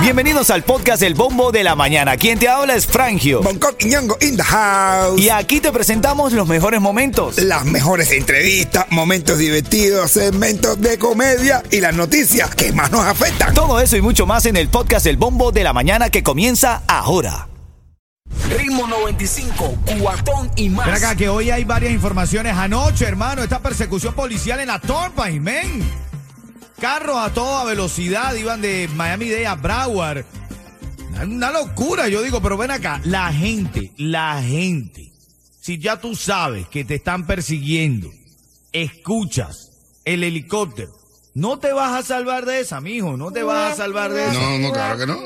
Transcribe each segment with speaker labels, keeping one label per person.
Speaker 1: Bienvenidos al podcast El Bombo de la Mañana. Quien te habla es Frangio.
Speaker 2: Bangkok y Ñongo in the house.
Speaker 1: Y aquí te presentamos los mejores momentos.
Speaker 2: Las mejores entrevistas, momentos divertidos, segmentos de comedia y las noticias que más nos afectan.
Speaker 1: Todo eso y mucho más en el podcast El Bombo de la Mañana que comienza ahora.
Speaker 3: Ritmo 95, cuatón y más.
Speaker 4: Ven acá, que hoy hay varias informaciones. Anoche, hermano, esta persecución policial en la Turnpike, men. Carros a toda velocidad iban de Miami-Dade a Broward. Una- locura, yo digo, pero ven acá, la gente, la gente, si ya tú sabes que te están persiguiendo, escuchas el helicóptero, no te vas a salvar de esa, mijo, no te vas a salvar de esa.
Speaker 2: No, no, claro que no.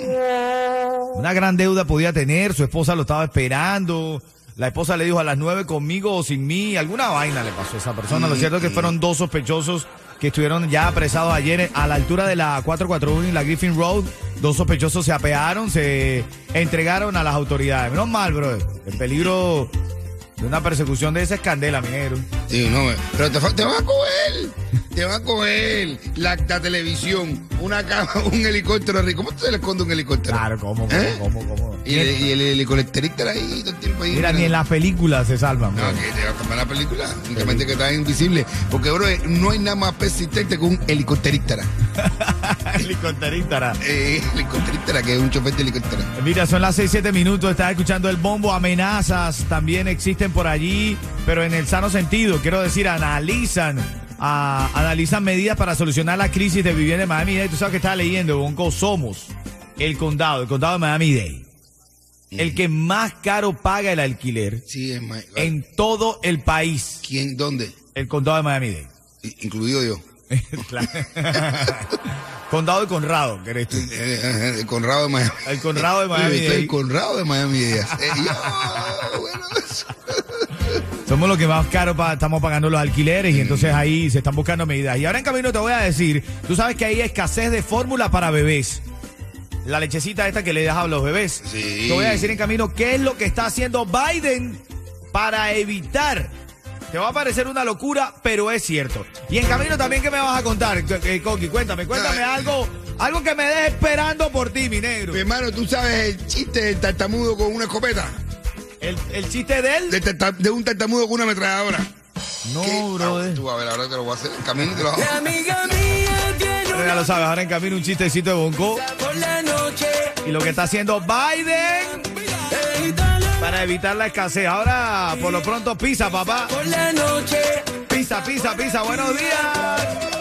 Speaker 4: Una gran deuda podía tener, su esposa lo estaba esperando. La esposa le dijo a las nueve conmigo o sin mí, alguna vaina le pasó a esa persona. Lo cierto es que fueron dos sospechosos que estuvieron ya apresados ayer a la altura de la 441 y la Griffin Road. Dos sospechosos se apearon, se entregaron a las autoridades. Menos mal, bro. El peligro de una persecución de esa es candela, mi negro.
Speaker 5: Sí, no, pero te, te van a coger, te van a coger la, la televisión, una cama, un helicóptero arriba. ¿Cómo se le esconde un helicóptero?
Speaker 4: Claro, ¿cómo, cómo,
Speaker 5: ¿Eh?
Speaker 4: cómo, cómo?
Speaker 5: Y el, y el helicópterista ahí todo el tiempo ahí.
Speaker 4: Mira, ni en las películas se salvan, bro.
Speaker 5: No, que te va a cambiar la película. Únicamente que está invisible. Porque, bro, no hay nada más persistente que un helicópterista.
Speaker 4: Helicópterista.
Speaker 5: Eh, helicópterista, que es un chofer de helicóptero.
Speaker 4: Mira, son las 6-7 minutos, estás escuchando el bombo, amenazas también existen por allí, pero en el sano sentido, quiero decir, analizan, analizan medidas para solucionar la crisis de vivienda en Miami-Dade. Tú sabes que estaba leyendo, Bonco, somos el condado, el condado de Miami-Dade, el que más caro paga el alquiler
Speaker 5: Sí, es más.
Speaker 4: en todo el país,
Speaker 5: ¿Quién? ¿Dónde?
Speaker 4: el condado de Miami-Dade.
Speaker 5: Incluido yo.
Speaker 4: Condado de Conrado, que eres tú.
Speaker 5: Eh, eh, El Conrado de Miami.
Speaker 4: El Conrado de Miami.
Speaker 5: El Conrado de Miami. Eh,
Speaker 4: Somos los que más caro pa- estamos pagando los alquileres y entonces ahí se están buscando medidas. Y ahora en camino te voy a decir, tú sabes que hay escasez de fórmula para bebés. La lechecita esta que le dejas a los bebés.
Speaker 5: Sí.
Speaker 4: Te voy a decir en camino qué es lo que está haciendo Biden para evitar. Te va a parecer una locura, pero es cierto. Y en camino también, ¿qué me vas a contar, eh, Coqui? Cuéntame, cuéntame algo, algo que me deje esperando por ti, mi negro.
Speaker 5: Mi hermano, ¿tú sabes el chiste del tartamudo con una escopeta?
Speaker 4: El, el chiste de él.
Speaker 5: De, un tartamudo con una ametralladora.
Speaker 4: No,
Speaker 5: ¿Qué?
Speaker 4: brother.
Speaker 5: Ah, Tú a ver, ahora te lo voy a hacer. En camino te lo hago.
Speaker 3: Amiga mía tiene
Speaker 4: Pero ya lo sabes, ahora en camino un chistecito de Bonco.
Speaker 3: por la noche.
Speaker 4: Y lo que está haciendo Biden para evitar la escasez. Ahora, por lo pronto, pizza, papá.
Speaker 3: Por la noche.
Speaker 4: Pizza, pizza, pizza. Buenos días.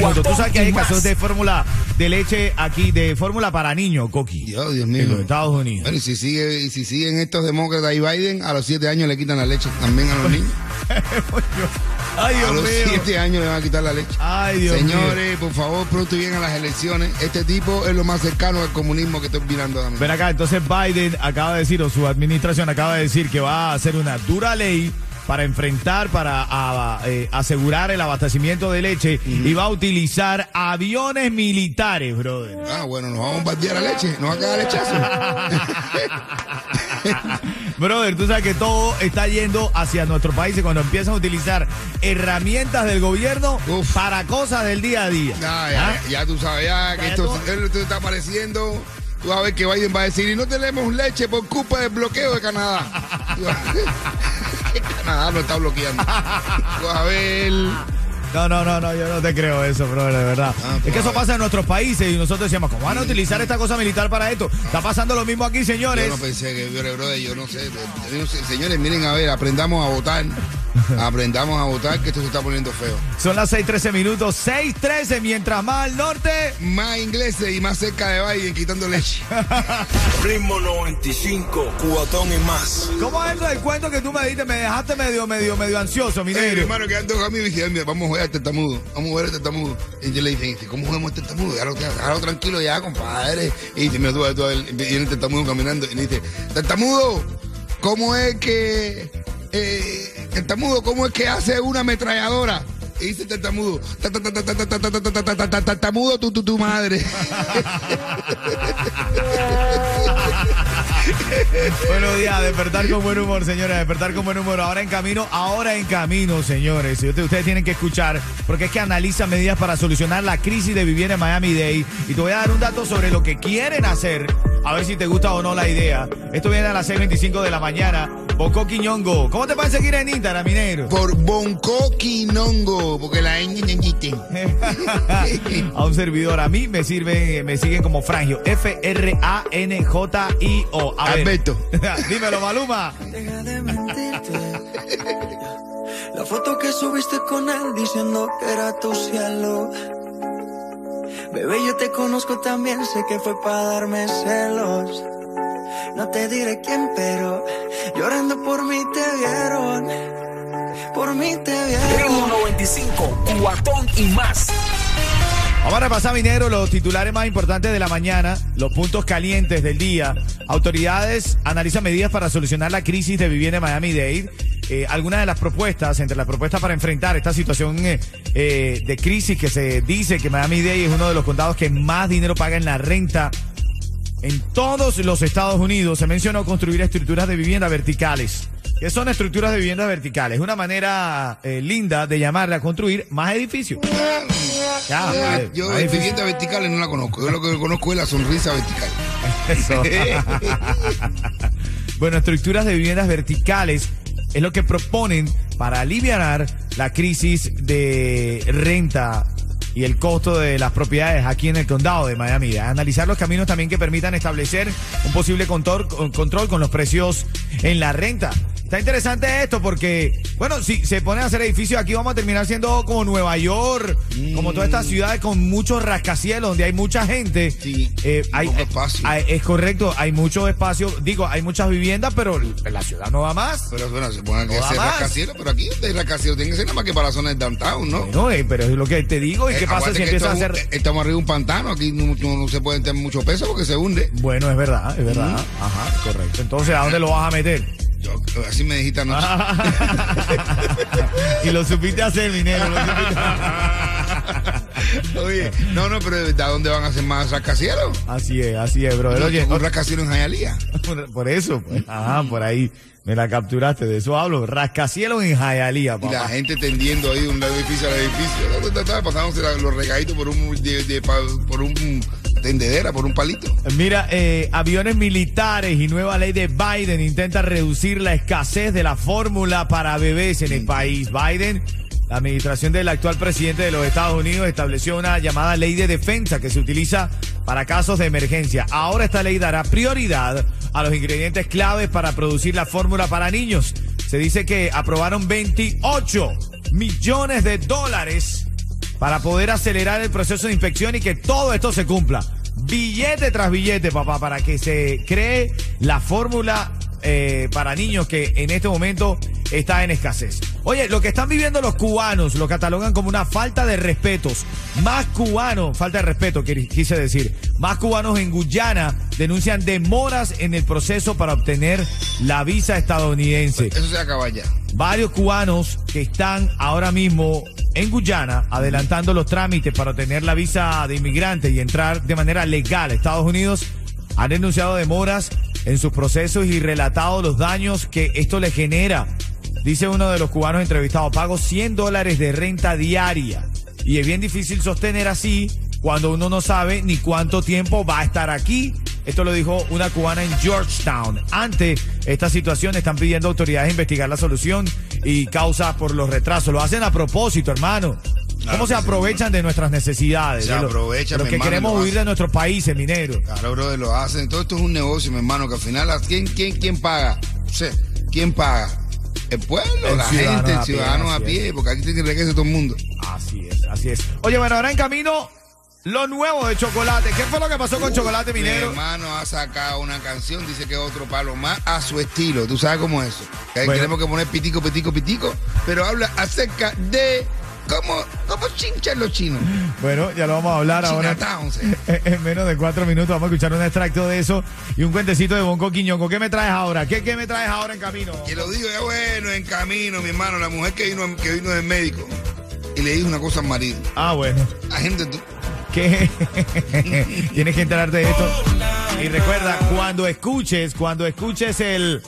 Speaker 4: Cuando tú sabes que hay casos de fórmula de leche aquí, de fórmula para niños, Coqui.
Speaker 5: Dios, Dios mío.
Speaker 4: En los Estados Unidos.
Speaker 5: Bueno, y si, sigue, y si siguen estos demócratas y Biden, a los 7 años le quitan la leche también a los niños.
Speaker 4: Ay, Dios
Speaker 5: a
Speaker 4: los
Speaker 5: 7 años le van a quitar la leche.
Speaker 4: Ay, Dios
Speaker 5: Señores, por favor, pronto y bien a las elecciones. Este tipo es lo más cercano al comunismo que estoy mirando también.
Speaker 4: Ven acá, entonces Biden acaba de decir, o su administración acaba de decir que va a hacer una dura ley para enfrentar, para a- eh, asegurar el abastecimiento de leche y va a utilizar aviones militares, brother.
Speaker 5: Ah, bueno, nos vamos a bombardear la leche. Nos va a quedar lechazo.
Speaker 4: Brother, tú sabes que todo está yendo hacia nuestro país y cuando empiezan a utilizar herramientas del gobierno
Speaker 5: Uf.
Speaker 4: para cosas del día a día.
Speaker 5: Ya, ya,
Speaker 4: ¿Ah?
Speaker 5: ya tú sabes, ya que esto, esto está apareciendo. Tú vas a ver que Biden va a decir, y no tenemos leche por culpa del bloqueo de Canadá. Canadá lo está bloqueando. Ver.
Speaker 4: No, no, no, no, yo no te creo eso, brother, de verdad.
Speaker 5: Ah,
Speaker 4: es que eso
Speaker 5: a
Speaker 4: pasa en nuestros países y nosotros decíamos, ¿cómo van a utilizar esta cosa militar para esto? Está pasando lo mismo aquí, señores.
Speaker 5: Yo no pensé que, brother, yo no sé. yo no sé. Señores, miren, a ver, aprendamos a votar. Aprendamos a votar, que esto se está poniendo feo.
Speaker 4: Son las 6:13 minutos, 6:13, mientras más al norte.
Speaker 5: Más ingleses y más cerca de Biden quitando leche.
Speaker 3: Ritmo 95, cuatón y más.
Speaker 4: ¿Cómo es eso del cuento que tú me diste? Me dejaste medio, medio, medio ansioso, mi
Speaker 5: mi
Speaker 4: negro.
Speaker 5: hermano que ando a "Mira, vamos a jugar al tartamudo, vamos a jugar al tartamudo. Y yo le dije, dice, ¿cómo jugamos al tartamudo? Déjalo, tranquilo ya, compadre. Y dice, mira, tú, tú, el tartamudo caminando y le dice, tartamudo, ¿cómo es que, eh, tartamudo, cómo es que hace una ametralladora? y dice tartamudo, tartamudo tu, tu, tu madre.
Speaker 4: Buenos días, despertar con buen humor, señores, despertar con buen humor. Ahora en camino, ahora en camino, señores. Ustedes tienen que escuchar, porque es que analiza medidas para solucionar la crisis de vivienda en Miami-Dade. Y te voy a dar un dato sobre lo que quieren hacer, a ver si te gusta o no la idea. Esto viene a las 6:25 de la mañana. Boco Quiñongo. ¿Cómo te pueden seguir en Instagram, minero?
Speaker 5: Por Bonco Quinongo. Porque la ñ
Speaker 4: a un servidor. A mí me sirven, me siguen como Frangio. F-R-A-N-J-I-O. A ver.
Speaker 5: Alberto.
Speaker 4: Dímelo, Maluma.
Speaker 6: Deja de mentirte. La foto que subiste con él diciendo que era tu cielo. Bebé, yo te conozco también, sé que fue para darme celos. No te diré quién, pero llorando por mí te vieron. Por mí te vieron.
Speaker 3: Ritmo 95, cuatón y más.
Speaker 4: Vamos a repasar, minero, los titulares más importantes de la mañana, los puntos calientes del día. Autoridades analizan medidas para solucionar la crisis de vivienda en Miami-Dade. Eh, algunas de las propuestas, entre las propuestas para enfrentar esta situación eh, eh, de crisis que se dice que Miami-Dade es uno de los condados que más dinero paga en la renta en todos los Estados Unidos. Se mencionó construir estructuras de vivienda verticales. ¿Qué son estructuras de vivienda verticales? Una manera eh, linda de llamarle a construir más edificios. Ya, más-
Speaker 5: Yo
Speaker 4: más
Speaker 5: en
Speaker 4: edificios.
Speaker 5: vivienda verticales no la conozco. Yo lo que conozco es la sonrisa vertical.
Speaker 4: Eso. bueno, estructuras de viviendas verticales es lo que proponen para aliviar la crisis de renta y el costo de las propiedades aquí en el condado de Miami. Analizar los caminos también que permitan establecer un posible control, con los precios en la renta. Está interesante esto porque, bueno, si se ponen a hacer edificios aquí vamos a terminar siendo como Nueva York, como todas estas ciudades con muchos rascacielos donde hay mucha gente.
Speaker 5: Sí,
Speaker 4: Eh, hay,
Speaker 5: poco
Speaker 4: eh,
Speaker 5: espacio.
Speaker 4: hay- es correcto, hay mucho espacio, digo, hay muchas viviendas, pero la ciudad no va más.
Speaker 5: Pero bueno, se que
Speaker 4: No
Speaker 5: hacer rascacielos, pero aquí hay rascacielos tienen que ser nada más que para la zona del downtown, ¿no?
Speaker 4: No, eh, pero es lo que te digo, ¿y qué
Speaker 5: Eh,
Speaker 4: pasa
Speaker 5: acuérdate
Speaker 4: si empiezas a hacer...
Speaker 5: un- Estamos arriba de un pantano, aquí no, no- no se puede tener mucho peso porque se hunde.
Speaker 4: Bueno, es verdad, es verdad. Ajá, correcto. Entonces, ¿a dónde lo vas a meter?
Speaker 5: Yo, así me dijiste anoche.
Speaker 4: y lo supiste hacer, minero. lo supiste-
Speaker 5: Oye, no, no, pero ¿de verdad dónde van a hacer más rascacielos?
Speaker 4: Así es, así es, brother. Oye,
Speaker 5: un rascacielos en Jayalía.
Speaker 4: por, por eso, pues. Ajá, por ahí me la capturaste, de eso hablo. Rascacielos en Jayalía,
Speaker 5: Y la
Speaker 4: papá.
Speaker 5: gente tendiendo ahí de un edificio al edificio. Pasándose los regaditos por un, de- de- por un tendedera, por un palito.
Speaker 4: Mira, eh, aviones militares y nueva ley de Biden intenta reducir la escasez de la fórmula para bebés en el país. Biden, la administración del actual presidente de los Estados Unidos, estableció una llamada ley de defensa que se utiliza para casos de emergencia. Ahora esta ley dará prioridad a los ingredientes claves para producir la fórmula para niños. Se dice que aprobaron 28 millones de dólares para poder acelerar el proceso de inspección y que todo esto se cumpla. Billete tras billete, papá, para que se cree la fórmula eh, para niños que en este momento está en escasez. Oye, lo que están viviendo los cubanos lo catalogan como una falta de respetos. Más cubanos, falta de respeto, quis- quise decir, más cubanos en Guyana denuncian demoras en el proceso para obtener la visa estadounidense
Speaker 5: Eso se acaba ya.
Speaker 4: varios cubanos que están ahora mismo en Guyana adelantando los trámites para obtener la visa de inmigrante y entrar de manera legal a Estados Unidos han denunciado demoras en sus procesos y relatado los daños que esto le genera. Dice uno de los cubanos entrevistados, pago 100 dólares de renta diaria y es bien difícil sostener así cuando uno no sabe ni cuánto tiempo va a estar aquí. Esto lo dijo una cubana en Georgetown. Ante esta situación están pidiendo a autoridades investigar la solución y causa por los retrasos. Lo hacen a propósito, hermano.
Speaker 5: Claro
Speaker 4: ¿Cómo se
Speaker 5: sí,
Speaker 4: aprovechan de nuestras necesidades?
Speaker 5: Se aprovechan,
Speaker 4: de lo
Speaker 5: mi
Speaker 4: que
Speaker 5: hermano,
Speaker 4: queremos
Speaker 5: lo
Speaker 4: huir de nuestros países, minero.
Speaker 5: Claro, brother, lo hacen. Todo esto es un negocio, mi hermano, que al final, ¿quién, quién, quién paga? O sea, ¿quién paga? El pueblo,
Speaker 4: El
Speaker 5: la gente, el ciudadano a pie, porque aquí tiene que todo el mundo.
Speaker 4: Así es, así es. Oye, bueno, ahora en camino, lo nuevo de Chocolate. ¿Qué fue lo que pasó con Chocolate
Speaker 5: Mi
Speaker 4: Minero?
Speaker 5: hermano ha sacado una canción, dice que es otro palo más a su estilo. ¿Tú sabes cómo es eso? Que
Speaker 4: Bueno.
Speaker 5: tenemos que poner pitico, pitico, pitico, pero habla acerca de cómo, cómo chinchan los chinos.
Speaker 4: Bueno, ya lo vamos a hablar ahora.
Speaker 5: Sí.
Speaker 4: En en menos de cuatro minutos vamos a escuchar un extracto de eso y un cuentecito de Bonco Quiñongo. ¿Qué me traes ahora? ¿Qué, qué me traes ahora en camino?
Speaker 5: Que lo digo ya bueno, en camino, mi hermano, la mujer que vino, que vino del médico. y le dijo una cosa al marido.
Speaker 4: Ah, bueno.
Speaker 5: Agente tú.
Speaker 4: Que tienes que enterarte de esto. Y recuerda, cuando escuches, cuando escuches el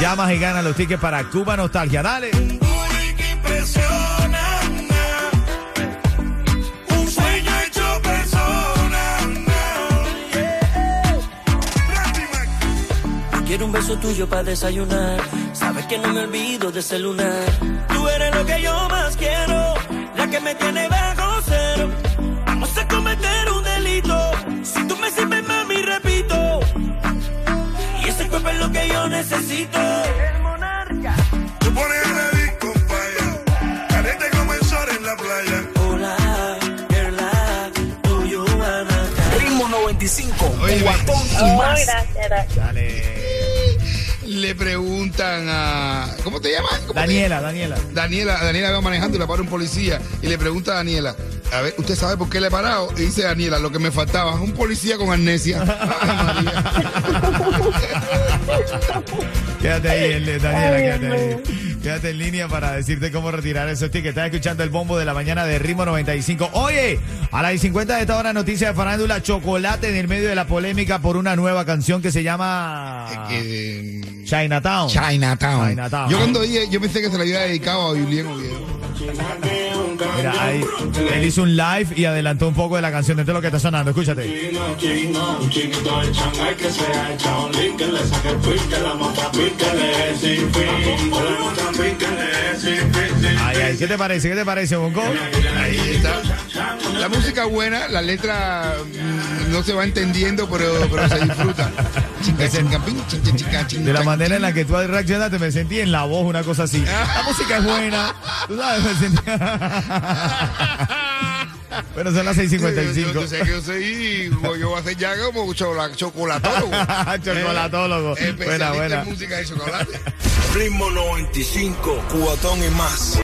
Speaker 4: llamas y ganas los tickets para Cuba Nostalgia. Dale.
Speaker 6: Quiero un beso tuyo para desayunar. Sabes que no me olvido de ese lunar. Tú eres lo que yo más quiero. La que me tiene El monarca.
Speaker 7: Tú pones a la disco falla. Caliente como el sol en la playa.
Speaker 6: Hola, girl, do you wanna
Speaker 3: Ritmo 95,
Speaker 5: Oye,
Speaker 3: cuatón y
Speaker 8: Oh,
Speaker 3: más.
Speaker 8: gracias, gracias.
Speaker 4: Dale.
Speaker 5: Le preguntan a. ¿Cómo te llaman? ¿Cómo te-
Speaker 4: Daniela, Daniela.
Speaker 5: Daniela, Daniela va manejando y le para un policía y le pregunta a Daniela, a ver, ¿usted sabe por qué le he parado? Y dice Daniela, lo que me faltaba, un policía con amnesia.
Speaker 4: Quédate ahí, el- Daniela, quédate ahí. Quédate en línea para decirte cómo retirar esos tickets. Estás escuchando el bombo de la mañana de Ritmo 95. Oye, a las 50 de esta hora, noticia de farándula, chocolate en el medio de la polémica por una nueva canción que se llama
Speaker 5: Eh,
Speaker 4: Chinatown.
Speaker 5: Chinatown.
Speaker 4: Chinatown.
Speaker 5: Yo cuando yo pensé que se la había dedicado a Julián Oviedo.
Speaker 4: Mira, ahí, él hizo un live y adelantó un poco de la canción. Esto es lo que está sonando. Escúchate. Ay, ay, ¿qué te parece? ¿Qué te parece, Bonco?
Speaker 5: Ahí está. La música buena, la letra no se va entendiendo, pero, pero se disfruta.
Speaker 4: De la manera en la que tú reaccionaste, me sentí en la voz una cosa así. La música es buena. Tú sabes, me sentí. bueno, son las
Speaker 5: Yo, yo,
Speaker 4: 6:55.
Speaker 5: yo sé que yo soy, yo voy a hacer ya como chocolatólogo.
Speaker 4: Chocolatólogo.
Speaker 5: Eh,
Speaker 4: Buena, buena.
Speaker 5: en música de chocolate.
Speaker 3: Ritmo 95, cuatón y más.